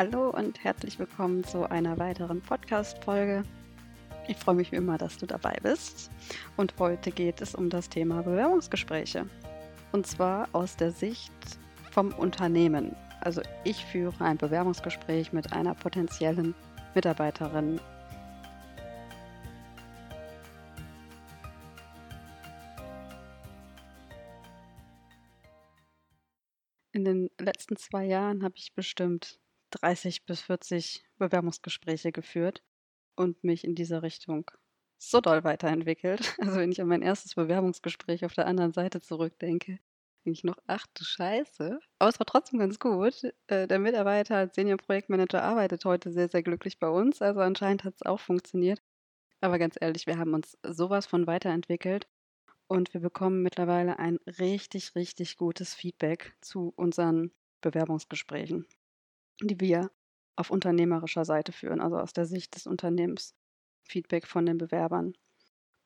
Hallo und herzlich willkommen zu einer weiteren Podcast-Folge. Ich freue mich wie immer, dass du dabei bist. Und heute geht es um das Thema Bewerbungsgespräche. Und zwar aus der Sicht vom Unternehmen. Also ich führe ein Bewerbungsgespräch mit einer potenziellen Mitarbeiterin. In den letzten zwei Jahren habe ich bestimmt 30 bis 40 Bewerbungsgespräche geführt und mich in dieser Richtung so doll weiterentwickelt. Also wenn ich an mein erstes Bewerbungsgespräch auf der anderen Seite zurückdenke, denke ich noch, ach du Scheiße. Aber es war trotzdem ganz gut. Äh, der Mitarbeiter als Senior-Projektmanager arbeitet heute sehr, sehr glücklich bei uns. Also anscheinend hat es auch funktioniert. Aber ganz ehrlich, wir haben uns sowas von weiterentwickelt und wir bekommen mittlerweile ein richtig, richtig gutes Feedback zu unseren Bewerbungsgesprächen die wir auf unternehmerischer Seite führen, also aus der Sicht des Unternehmens, Feedback von den Bewerbern.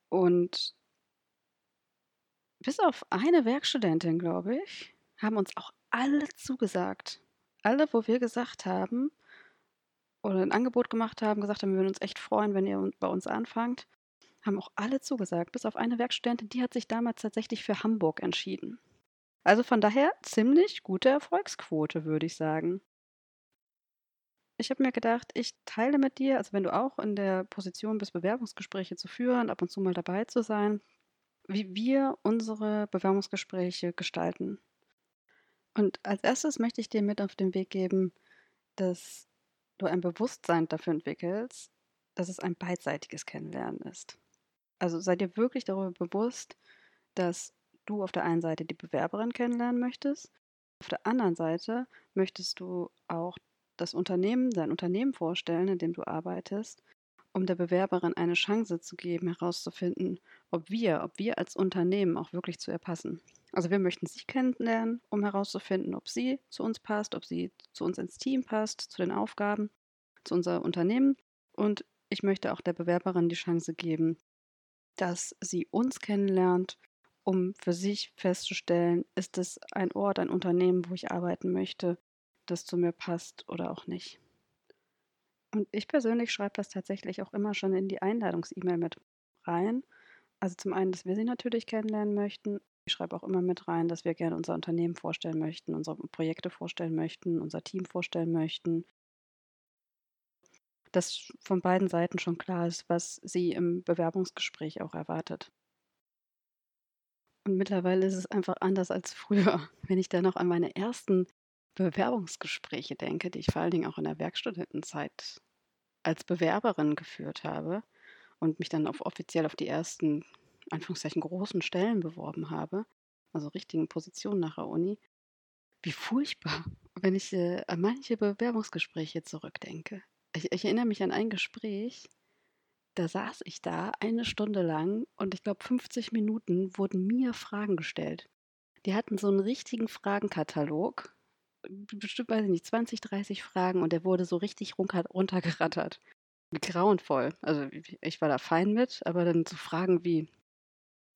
Und bis auf eine Werkstudentin, glaube ich, haben uns auch alle zugesagt. Alle, wo wir gesagt haben oder ein Angebot gemacht haben, gesagt haben, wir würden uns echt freuen, wenn ihr bei uns anfangt, haben auch alle zugesagt. Bis auf eine Werkstudentin, die hat sich damals tatsächlich für Hamburg entschieden. Also von daher ziemlich gute Erfolgsquote, würde ich sagen ich habe mir gedacht, ich teile mit dir, also wenn du auch in der Position bist, Bewerbungsgespräche zu führen, ab und zu mal dabei zu sein, wie wir unsere Bewerbungsgespräche gestalten. Und als erstes möchte ich dir mit auf den Weg geben, dass du ein Bewusstsein dafür entwickelst, dass es ein beidseitiges Kennenlernen ist. Also sei dir wirklich darüber bewusst, dass du auf der einen Seite die Bewerberin kennenlernen möchtest, auf der anderen Seite möchtest du auch das Unternehmen, dein Unternehmen vorstellen, in dem du arbeitest, um der Bewerberin eine Chance zu geben, herauszufinden, ob wir, ob wir als Unternehmen auch wirklich zu ihr passen. Also wir möchten sie kennenlernen, um herauszufinden, ob sie zu uns passt, ob sie zu uns ins Team passt, zu den Aufgaben, zu unserem Unternehmen. Und ich möchte auch der Bewerberin die Chance geben, dass sie uns kennenlernt, um für sich festzustellen, ist es ein Ort, ein Unternehmen, wo ich arbeiten möchte, das zu mir passt oder auch nicht. Und ich persönlich schreibe das tatsächlich auch immer schon in die Einladungs-E-Mail mit rein. Also zum einen, dass wir sie natürlich kennenlernen möchten. Ich schreibe auch immer mit rein, dass wir gerne unser Unternehmen vorstellen möchten, unsere Projekte vorstellen möchten, unser Team vorstellen möchten. Dass von beiden Seiten schon klar ist, was sie im Bewerbungsgespräch auch erwartet. Und mittlerweile ist es einfach anders als früher. Wenn ich da noch an meine ersten Bewerbungsgespräche denke, die ich vor allen Dingen auch in der Werkstudentenzeit als Bewerberin geführt habe und mich dann auf offiziell auf die ersten, Anführungszeichen, großen Stellen beworben habe, also richtigen Positionen nach der Uni, wie furchtbar, wenn ich äh, an manche Bewerbungsgespräche zurückdenke. Ich, ich erinnere mich an ein Gespräch, da saß ich da eine Stunde lang und ich glaube 50 Minuten wurden mir Fragen gestellt. Die hatten so einen richtigen Fragenkatalog bestimmt, weiß ich nicht, 20, 30 Fragen und der wurde so richtig runtergerattert. Grauenvoll. Also ich war da fein mit, aber dann so Fragen wie,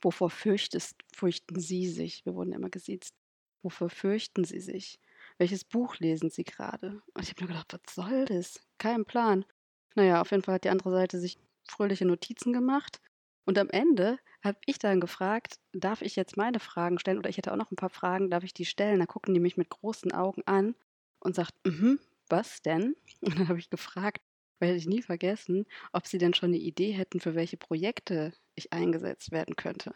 wovor fürchtest, fürchten Sie sich? Wir wurden immer gesiezt. Wovor fürchten Sie sich? Welches Buch lesen Sie gerade? Und ich habe mir gedacht, was soll das? Kein Plan. Naja, auf jeden Fall hat die andere Seite sich fröhliche Notizen gemacht. Und am Ende habe ich dann gefragt, darf ich jetzt meine Fragen stellen oder ich hätte auch noch ein paar Fragen, darf ich die stellen? Da gucken die mich mit großen Augen an und sagt, mhm, was denn? Und dann habe ich gefragt, werde ich nie vergessen, ob sie denn schon eine Idee hätten, für welche Projekte ich eingesetzt werden könnte.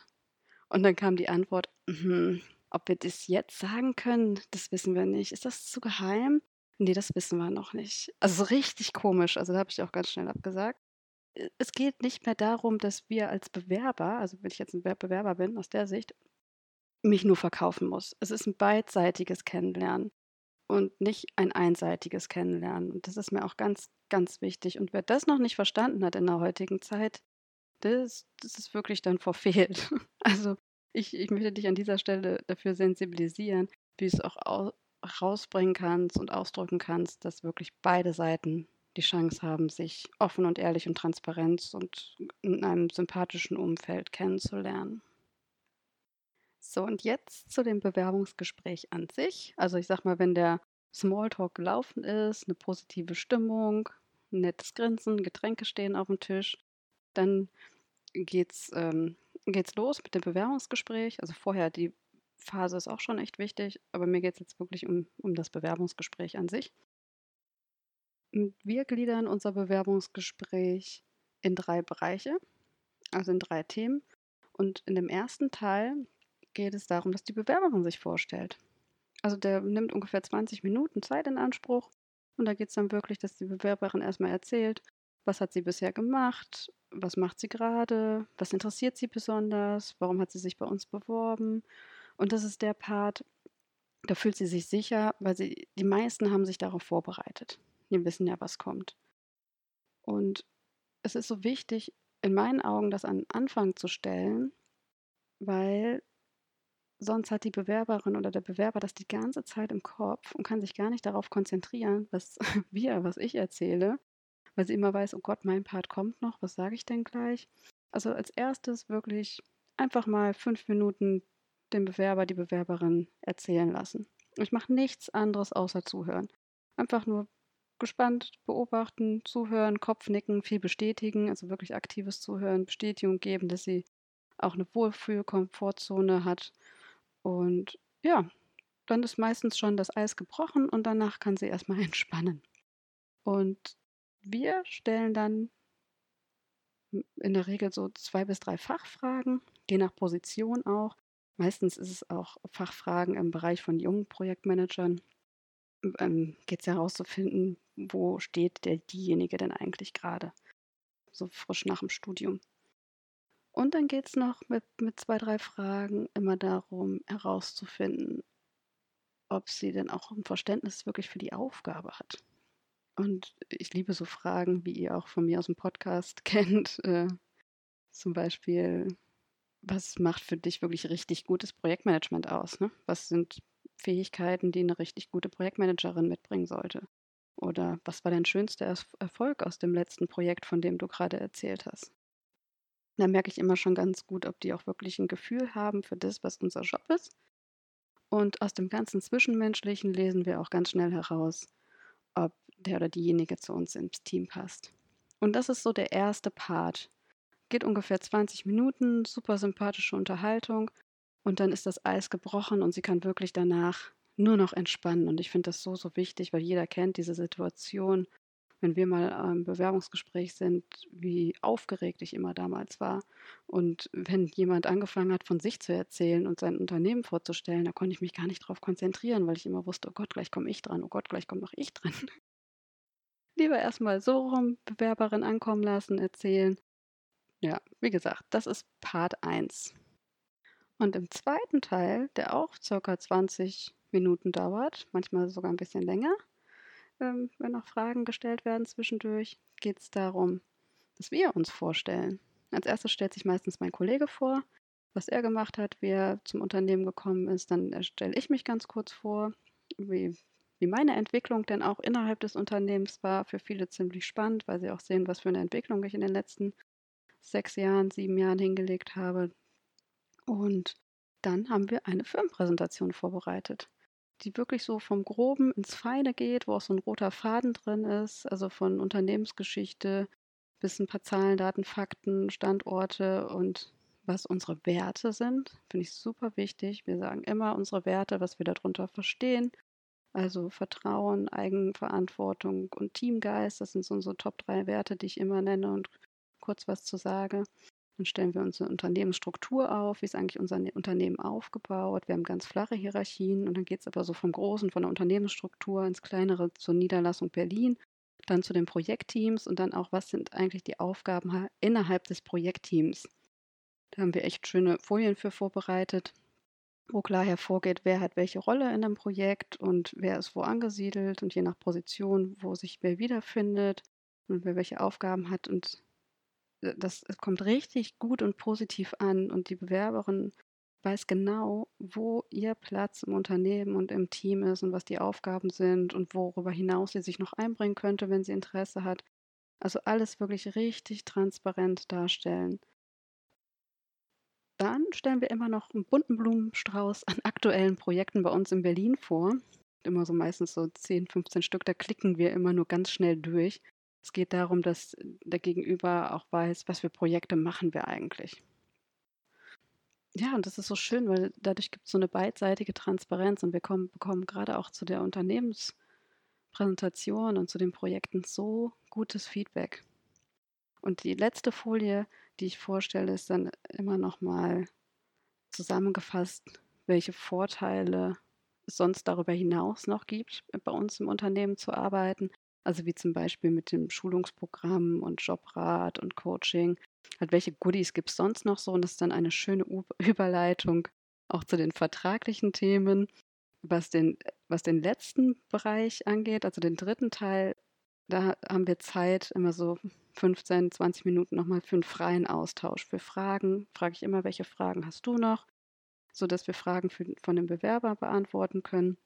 Und dann kam die Antwort, mhm, ob wir das jetzt sagen können, das wissen wir nicht. Ist das zu geheim? Nee, das wissen wir noch nicht. Also richtig komisch. Also da habe ich auch ganz schnell abgesagt es geht nicht mehr darum, dass wir als Bewerber, also wenn ich jetzt ein Bewerber bin aus der Sicht, mich nur verkaufen muss. Es ist ein beidseitiges Kennenlernen und nicht ein einseitiges Kennenlernen. Und das ist mir auch ganz, ganz wichtig. Und wer das noch nicht verstanden hat in der heutigen Zeit, das, das ist wirklich dann verfehlt. Also ich, ich möchte dich an dieser Stelle dafür sensibilisieren, wie du es auch rausbringen kannst und ausdrücken kannst, dass wirklich beide Seiten die Chance haben, sich offen und ehrlich und transparent und in einem sympathischen Umfeld kennenzulernen. So, und jetzt zu dem Bewerbungsgespräch an sich. Also ich sag mal, wenn der Smalltalk gelaufen ist, eine positive Stimmung, ein nettes Grinsen, Getränke stehen auf dem Tisch. Dann geht's, ähm, geht's los mit dem Bewerbungsgespräch. Also vorher die Phase ist auch schon echt wichtig, aber mir geht es jetzt wirklich um, um das Bewerbungsgespräch an sich. Wir gliedern unser Bewerbungsgespräch in drei Bereiche, also in drei Themen. Und in dem ersten Teil geht es darum, dass die Bewerberin sich vorstellt. Also der nimmt ungefähr 20 Minuten Zeit in Anspruch und da geht es dann wirklich, dass die Bewerberin erstmal erzählt, was hat sie bisher gemacht, was macht sie gerade, was interessiert sie besonders, warum hat sie sich bei uns beworben. Und das ist der Part, da fühlt sie sich sicher, weil sie, die meisten haben sich darauf vorbereitet. Die wissen ja, was kommt. Und es ist so wichtig, in meinen Augen das an Anfang zu stellen, weil sonst hat die Bewerberin oder der Bewerber das die ganze Zeit im Kopf und kann sich gar nicht darauf konzentrieren, was wir, was ich erzähle, weil sie immer weiß, oh Gott, mein Part kommt noch, was sage ich denn gleich? Also als erstes wirklich einfach mal fünf Minuten den Bewerber, die Bewerberin erzählen lassen. Ich mache nichts anderes außer zuhören. Einfach nur gespannt beobachten, zuhören, Kopfnicken, viel bestätigen, also wirklich aktives Zuhören, Bestätigung geben, dass sie auch eine Wohlfühl-Komfortzone hat. Und ja, dann ist meistens schon das Eis gebrochen und danach kann sie erstmal entspannen. Und wir stellen dann in der Regel so zwei bis drei Fachfragen, je nach Position auch. Meistens ist es auch Fachfragen im Bereich von jungen Projektmanagern. Ähm, Geht es herauszufinden, wo steht der diejenige denn eigentlich gerade? So frisch nach dem Studium. Und dann geht es noch mit, mit zwei, drei Fragen immer darum, herauszufinden, ob sie denn auch ein Verständnis wirklich für die Aufgabe hat. Und ich liebe so Fragen, wie ihr auch von mir aus dem Podcast kennt. Äh, zum Beispiel, was macht für dich wirklich richtig gutes Projektmanagement aus? Ne? Was sind Fähigkeiten, die eine richtig gute Projektmanagerin mitbringen sollte? Oder was war dein schönster Erfolg aus dem letzten Projekt, von dem du gerade erzählt hast? Da merke ich immer schon ganz gut, ob die auch wirklich ein Gefühl haben für das, was unser Job ist. Und aus dem ganzen Zwischenmenschlichen lesen wir auch ganz schnell heraus, ob der oder diejenige zu uns ins Team passt. Und das ist so der erste Part. Geht ungefähr 20 Minuten, super sympathische Unterhaltung und dann ist das Eis gebrochen und sie kann wirklich danach nur noch entspannen. Und ich finde das so, so wichtig, weil jeder kennt diese Situation, wenn wir mal im Bewerbungsgespräch sind, wie aufgeregt ich immer damals war. Und wenn jemand angefangen hat, von sich zu erzählen und sein Unternehmen vorzustellen, da konnte ich mich gar nicht darauf konzentrieren, weil ich immer wusste, oh Gott, gleich komme ich dran, oh Gott, gleich komme noch ich dran. Lieber erstmal so rum, Bewerberin ankommen lassen, erzählen. Ja, wie gesagt, das ist Part 1. Und im zweiten Teil, der auch circa 20 Minuten dauert, manchmal sogar ein bisschen länger, ähm, wenn noch Fragen gestellt werden zwischendurch, geht es darum, dass wir uns vorstellen. Als erstes stellt sich meistens mein Kollege vor, was er gemacht hat, wie er zum Unternehmen gekommen ist. Dann stelle ich mich ganz kurz vor, wie, wie meine Entwicklung denn auch innerhalb des Unternehmens war. Für viele ziemlich spannend, weil sie auch sehen, was für eine Entwicklung ich in den letzten sechs Jahren, sieben Jahren hingelegt habe. Und dann haben wir eine Firmenpräsentation vorbereitet, die wirklich so vom Groben ins Feine geht, wo auch so ein roter Faden drin ist, also von Unternehmensgeschichte bis ein paar Zahlen, Daten, Fakten, Standorte und was unsere Werte sind. Finde ich super wichtig. Wir sagen immer unsere Werte, was wir darunter verstehen. Also Vertrauen, Eigenverantwortung und Teamgeist, das sind so unsere Top 3 Werte, die ich immer nenne und kurz was zu sage. Dann stellen wir unsere Unternehmensstruktur auf, wie ist eigentlich unser ne-, Unternehmen aufgebaut. Wir haben ganz flache Hierarchien und dann geht es aber so vom Großen, von der Unternehmensstruktur ins Kleinere zur Niederlassung Berlin, dann zu den Projektteams und dann auch, was sind eigentlich die Aufgaben innerhalb des Projektteams. Da haben wir echt schöne Folien für vorbereitet, wo klar hervorgeht, wer hat welche Rolle in einem Projekt und wer ist wo angesiedelt und je nach Position, wo sich wer wiederfindet und wer welche Aufgaben hat und das kommt richtig gut und positiv an und die Bewerberin weiß genau, wo ihr Platz im Unternehmen und im Team ist und was die Aufgaben sind und worüber hinaus sie sich noch einbringen könnte, wenn sie Interesse hat. Also alles wirklich richtig transparent darstellen. Dann stellen wir immer noch einen bunten Blumenstrauß an aktuellen Projekten bei uns in Berlin vor. immer so meistens so 10, 15 Stück, da klicken wir immer nur ganz schnell durch. Es geht darum, dass der Gegenüber auch weiß, was für Projekte machen wir eigentlich. Ja, und das ist so schön, weil dadurch gibt es so eine beidseitige Transparenz und wir kommen, bekommen gerade auch zu der Unternehmenspräsentation und zu den Projekten so gutes Feedback. Und die letzte Folie, die ich vorstelle, ist dann immer noch mal zusammengefasst, welche Vorteile es sonst darüber hinaus noch gibt, bei uns im Unternehmen zu arbeiten. Also wie zum Beispiel mit dem Schulungsprogramm und Jobrat und Coaching Halt, welche Goodies gibt es sonst noch so? Und das ist dann eine schöne U Überleitung auch zu den vertraglichen Themen. Was den, was den letzten Bereich angeht, also den dritten Teil, da haben wir Zeit, immer so 15, 20 Minuten nochmal für einen freien Austausch. Für Fragen frage ich immer, welche Fragen hast du noch, sodass wir Fragen für, von dem Bewerber beantworten können.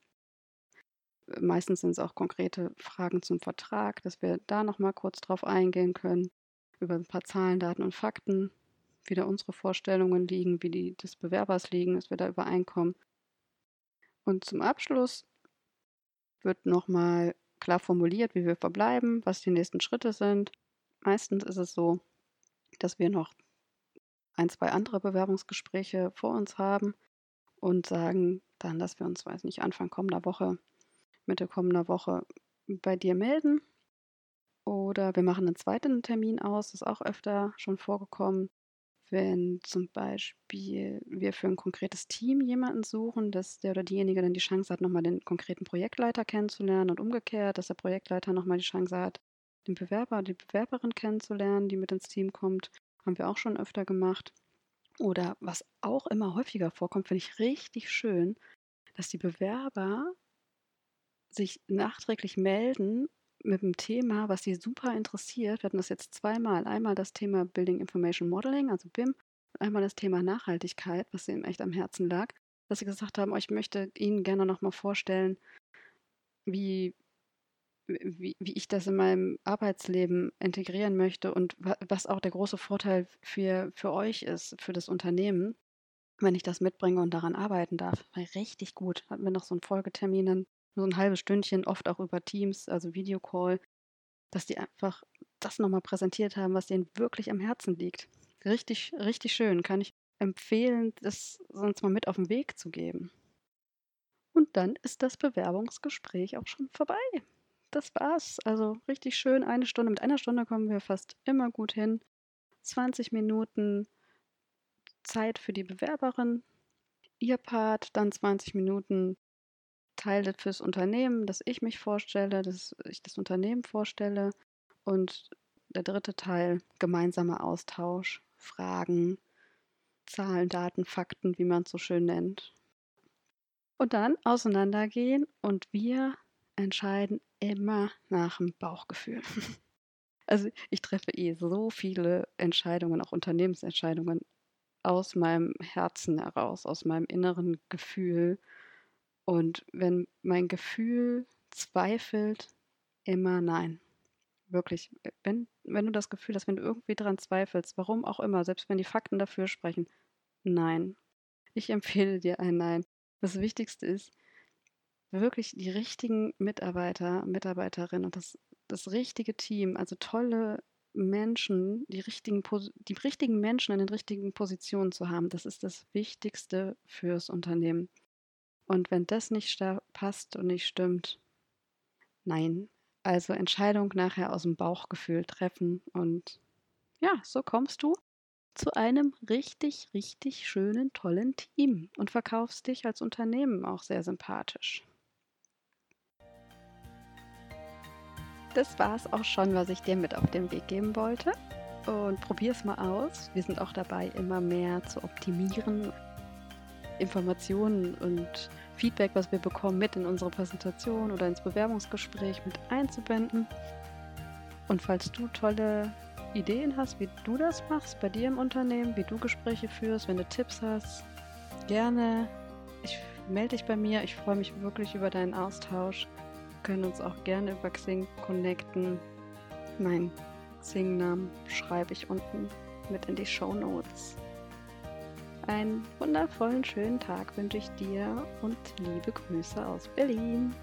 Meistens sind es auch konkrete Fragen zum Vertrag, dass wir da nochmal kurz drauf eingehen können über ein paar Zahlen, Daten und Fakten, wie da unsere Vorstellungen liegen, wie die des Bewerbers liegen, dass wir da übereinkommen. Und zum Abschluss wird nochmal klar formuliert, wie wir verbleiben, was die nächsten Schritte sind. Meistens ist es so, dass wir noch ein, zwei andere Bewerbungsgespräche vor uns haben und sagen dann, dass wir uns, weiß nicht, Anfang kommender Woche, Mitte kommender Woche bei dir melden oder wir machen einen zweiten Termin aus, das ist auch öfter schon vorgekommen, wenn zum Beispiel wir für ein konkretes Team jemanden suchen, dass der oder diejenige dann die Chance hat, nochmal den konkreten Projektleiter kennenzulernen und umgekehrt, dass der Projektleiter nochmal die Chance hat, den Bewerber oder die Bewerberin kennenzulernen, die mit ins Team kommt. Haben wir auch schon öfter gemacht. Oder was auch immer häufiger vorkommt, finde ich richtig schön, dass die Bewerber sich nachträglich melden mit einem Thema, was sie super interessiert. Wir hatten das jetzt zweimal. Einmal das Thema Building Information Modeling, also BIM, und einmal das Thema Nachhaltigkeit, was ihnen echt am Herzen lag. Dass sie gesagt haben, oh, ich möchte Ihnen gerne nochmal vorstellen, wie, wie, wie ich das in meinem Arbeitsleben integrieren möchte und was auch der große Vorteil für, für euch ist, für das Unternehmen, wenn ich das mitbringe und daran arbeiten darf. War richtig gut. Hatten wir noch so einen Folgetermin so ein halbes Stündchen, oft auch über Teams, also Videocall, dass die einfach das nochmal präsentiert haben, was denen wirklich am Herzen liegt. Richtig, richtig schön. Kann ich empfehlen, das sonst mal mit auf den Weg zu geben. Und dann ist das Bewerbungsgespräch auch schon vorbei. Das war's. Also richtig schön. Eine Stunde. Mit einer Stunde kommen wir fast immer gut hin. 20 Minuten Zeit für die Bewerberin. Ihr Part, dann 20 Minuten Teile fürs Unternehmen, dass ich mich vorstelle, dass ich das Unternehmen vorstelle. Und der dritte Teil, gemeinsamer Austausch, Fragen, Zahlen, Daten, Fakten, wie man es so schön nennt. Und dann auseinandergehen und wir entscheiden immer nach dem Bauchgefühl. Also ich treffe eh so viele Entscheidungen, auch Unternehmensentscheidungen aus meinem Herzen heraus, aus meinem inneren Gefühl und wenn mein Gefühl zweifelt, immer nein. Wirklich, wenn, wenn du das Gefühl hast, wenn du irgendwie dran zweifelst, warum auch immer, selbst wenn die Fakten dafür sprechen, nein. Ich empfehle dir ein Nein. Das Wichtigste ist, wirklich die richtigen Mitarbeiter, Mitarbeiterinnen und das, das richtige Team, also tolle Menschen, die richtigen, die richtigen Menschen in den richtigen Positionen zu haben, das ist das Wichtigste fürs Unternehmen. Und wenn das nicht passt und nicht stimmt, nein. Also Entscheidung nachher aus dem Bauchgefühl treffen und ja, so kommst du zu einem richtig, richtig schönen, tollen Team und verkaufst dich als Unternehmen auch sehr sympathisch. Das war es auch schon, was ich dir mit auf den Weg geben wollte. Und probier es mal aus. Wir sind auch dabei, immer mehr zu optimieren Informationen und Feedback, was wir bekommen, mit in unsere Präsentation oder ins Bewerbungsgespräch mit einzubinden. Und falls du tolle Ideen hast, wie du das machst bei dir im Unternehmen, wie du Gespräche führst, wenn du Tipps hast, gerne. Ich melde dich bei mir. Ich freue mich wirklich über deinen Austausch. Wir können uns auch gerne über Xing connecten. Mein Xing-Namen schreibe ich unten mit in die Show Notes. Ein wunderbares wundervollen schönen Tag wünsche ich dir und liebe Grüße aus Berlin.